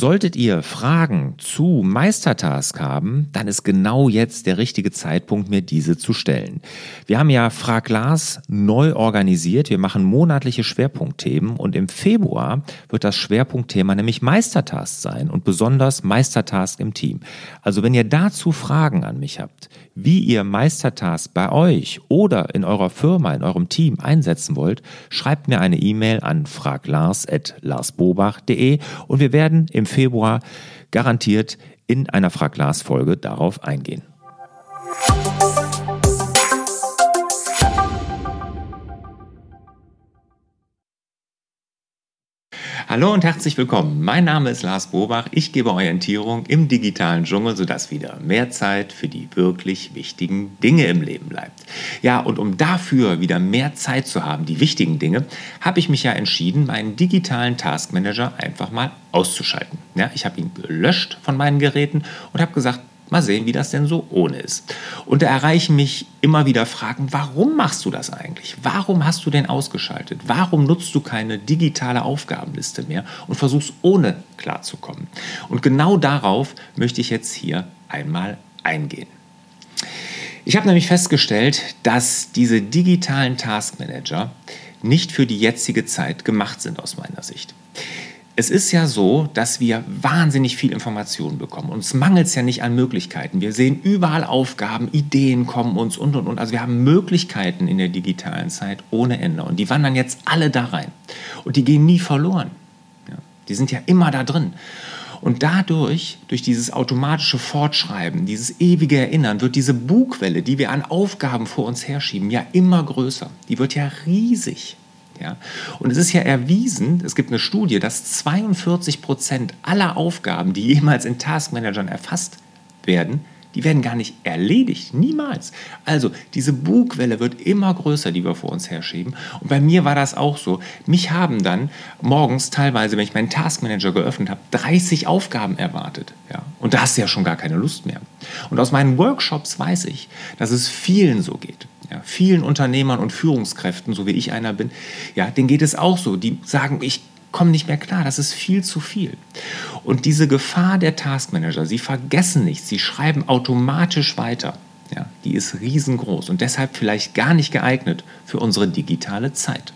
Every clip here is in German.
Solltet ihr Fragen zu Meistertask haben, dann ist genau jetzt der richtige Zeitpunkt, mir diese zu stellen. Wir haben ja Frag Lars neu organisiert. Wir machen monatliche Schwerpunktthemen und im Februar wird das Schwerpunktthema nämlich Meistertask sein und besonders Meistertask im Team. Also wenn ihr dazu Fragen an mich habt, wie ihr Meistertask bei euch oder in eurer Firma, in eurem Team einsetzen wollt, schreibt mir eine E-Mail an fraglars.larsbobach.de und wir werden im Februar garantiert in einer Frag Lars Folge darauf eingehen. Hallo und herzlich willkommen. Mein Name ist Lars Bobach. Ich gebe Orientierung im digitalen Dschungel, sodass wieder mehr Zeit für die wirklich wichtigen Dinge im Leben bleibt. Ja, und um dafür wieder mehr Zeit zu haben, die wichtigen Dinge, habe ich mich ja entschieden, meinen digitalen Taskmanager einfach mal auszuschalten. Ja, ich habe ihn gelöscht von meinen Geräten und habe gesagt, Mal sehen, wie das denn so ohne ist. Und da erreichen mich immer wieder Fragen, warum machst du das eigentlich? Warum hast du den ausgeschaltet? Warum nutzt du keine digitale Aufgabenliste mehr und versuchst ohne klarzukommen? Und genau darauf möchte ich jetzt hier einmal eingehen. Ich habe nämlich festgestellt, dass diese digitalen Taskmanager nicht für die jetzige Zeit gemacht sind aus meiner Sicht. Es ist ja so, dass wir wahnsinnig viel Information bekommen. Uns mangelt es ja nicht an Möglichkeiten. Wir sehen überall Aufgaben, Ideen kommen uns und und und. Also wir haben Möglichkeiten in der digitalen Zeit ohne Ende. Und die wandern jetzt alle da rein. Und die gehen nie verloren. Ja, die sind ja immer da drin. Und dadurch, durch dieses automatische Fortschreiben, dieses ewige Erinnern, wird diese Bugwelle, die wir an Aufgaben vor uns herschieben, ja immer größer. Die wird ja riesig. Ja? Und es ist ja erwiesen, es gibt eine Studie, dass 42 Prozent aller Aufgaben, die jemals in Taskmanagern erfasst werden, die werden gar nicht erledigt, niemals. Also diese Bugwelle wird immer größer, die wir vor uns herschieben. Und bei mir war das auch so. Mich haben dann morgens teilweise, wenn ich meinen Taskmanager geöffnet habe, 30 Aufgaben erwartet. Ja? Und da hast du ja schon gar keine Lust mehr. Und aus meinen Workshops weiß ich, dass es vielen so geht. Ja, vielen Unternehmern und Führungskräften, so wie ich einer bin, ja, denen geht es auch so. Die sagen, ich komme nicht mehr klar, das ist viel zu viel. Und diese Gefahr der Taskmanager, sie vergessen nichts, sie schreiben automatisch weiter. Ja, die ist riesengroß und deshalb vielleicht gar nicht geeignet für unsere digitale Zeit.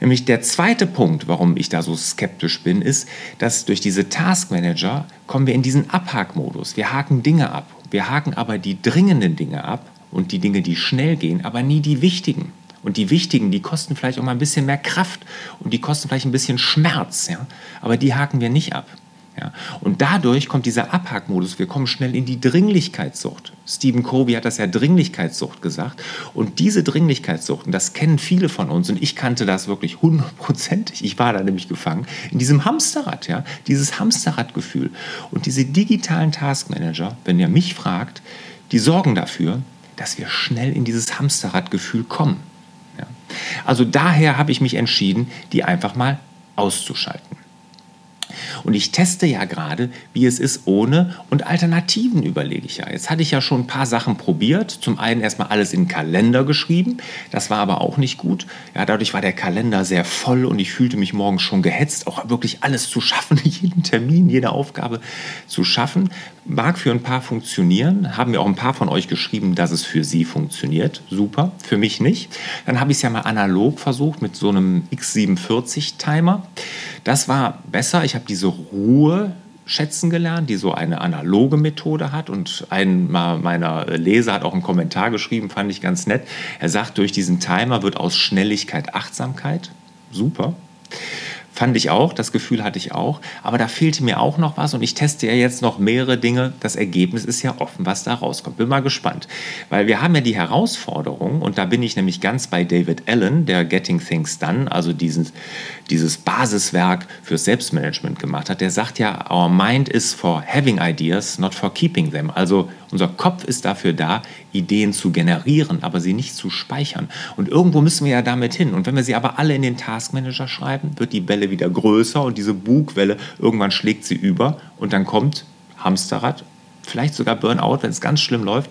Nämlich der zweite Punkt, warum ich da so skeptisch bin, ist, dass durch diese Taskmanager kommen wir in diesen Abhakmodus. Wir haken Dinge ab. Wir haken aber die dringenden Dinge ab und die Dinge, die schnell gehen, aber nie die wichtigen. Und die wichtigen, die kosten vielleicht auch mal ein bisschen mehr Kraft und die kosten vielleicht ein bisschen Schmerz, ja? aber die haken wir nicht ab. Ja? Und dadurch kommt dieser Abhackmodus, wir kommen schnell in die Dringlichkeitssucht. Stephen Covey hat das ja Dringlichkeitssucht gesagt. Und diese Dringlichkeitssucht, und das kennen viele von uns, und ich kannte das wirklich hundertprozentig, ich war da nämlich gefangen, in diesem Hamsterrad, ja? dieses Hamsterradgefühl. Und diese digitalen Taskmanager, wenn ihr mich fragt, die sorgen dafür, dass wir schnell in dieses Hamsterradgefühl kommen. Ja. Also daher habe ich mich entschieden, die einfach mal auszuschalten. Und ich teste ja gerade, wie es ist ohne und Alternativen überlege ich ja. Jetzt hatte ich ja schon ein paar Sachen probiert. Zum einen erstmal alles in den Kalender geschrieben. Das war aber auch nicht gut. Ja, dadurch war der Kalender sehr voll und ich fühlte mich morgens schon gehetzt, auch wirklich alles zu schaffen, jeden Termin, jede Aufgabe zu schaffen. Mag für ein paar funktionieren. Haben mir auch ein paar von euch geschrieben, dass es für sie funktioniert. Super. Für mich nicht. Dann habe ich es ja mal analog versucht mit so einem X47-Timer. Das war besser. Ich habe diese Ruhe schätzen gelernt, die so eine analoge Methode hat. Und ein meiner Leser hat auch einen Kommentar geschrieben, fand ich ganz nett. Er sagt, durch diesen Timer wird aus Schnelligkeit Achtsamkeit. Super. Fand ich auch, das Gefühl hatte ich auch. Aber da fehlte mir auch noch was und ich teste ja jetzt noch mehrere Dinge. Das Ergebnis ist ja offen, was da rauskommt. Bin mal gespannt. Weil wir haben ja die Herausforderung, und da bin ich nämlich ganz bei David Allen, der Getting Things Done, also dieses, dieses Basiswerk fürs Selbstmanagement gemacht hat. Der sagt ja, our mind is for having ideas, not for keeping them. Also unser Kopf ist dafür da, Ideen zu generieren, aber sie nicht zu speichern. Und irgendwo müssen wir ja damit hin. Und wenn wir sie aber alle in den Taskmanager schreiben, wird die Welle wieder größer und diese Bugwelle, irgendwann schlägt sie über und dann kommt Hamsterrad, vielleicht sogar Burnout, wenn es ganz schlimm läuft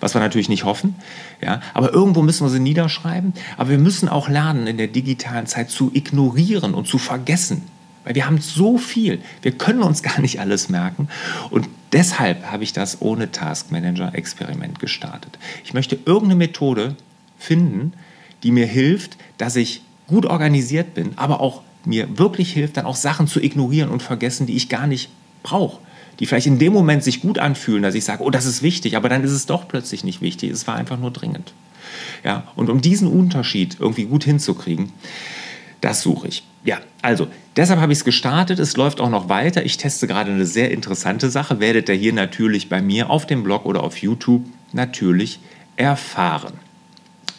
was wir natürlich nicht hoffen. Ja, aber irgendwo müssen wir sie niederschreiben. Aber wir müssen auch lernen, in der digitalen Zeit zu ignorieren und zu vergessen, Weil wir haben so viel. Wir können uns gar nicht alles merken. Und deshalb habe ich das ohne Task Manager Experiment gestartet. Ich möchte irgendeine Methode finden, die mir hilft, dass ich gut organisiert bin, aber auch mir wirklich hilft, dann auch Sachen zu ignorieren und vergessen, die ich gar nicht brauche. Die vielleicht in dem Moment sich gut anfühlen, dass ich sage, oh, das ist wichtig, aber dann ist es doch plötzlich nicht wichtig. Es war einfach nur dringend. Ja, und um diesen Unterschied irgendwie gut hinzukriegen, das suche ich. Ja, also deshalb habe ich es gestartet. Es läuft auch noch weiter. Ich teste gerade eine sehr interessante Sache. Werdet ihr hier natürlich bei mir auf dem Blog oder auf YouTube natürlich erfahren.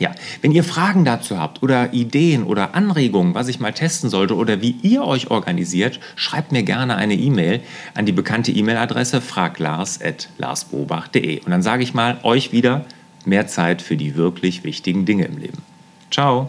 Ja, wenn ihr Fragen dazu habt oder Ideen oder Anregungen, was ich mal testen sollte oder wie ihr euch organisiert, schreibt mir gerne eine E-Mail an die bekannte E-Mail-Adresse fraglars.larsbobach.de. Und dann sage ich mal euch wieder mehr Zeit für die wirklich wichtigen Dinge im Leben. Ciao!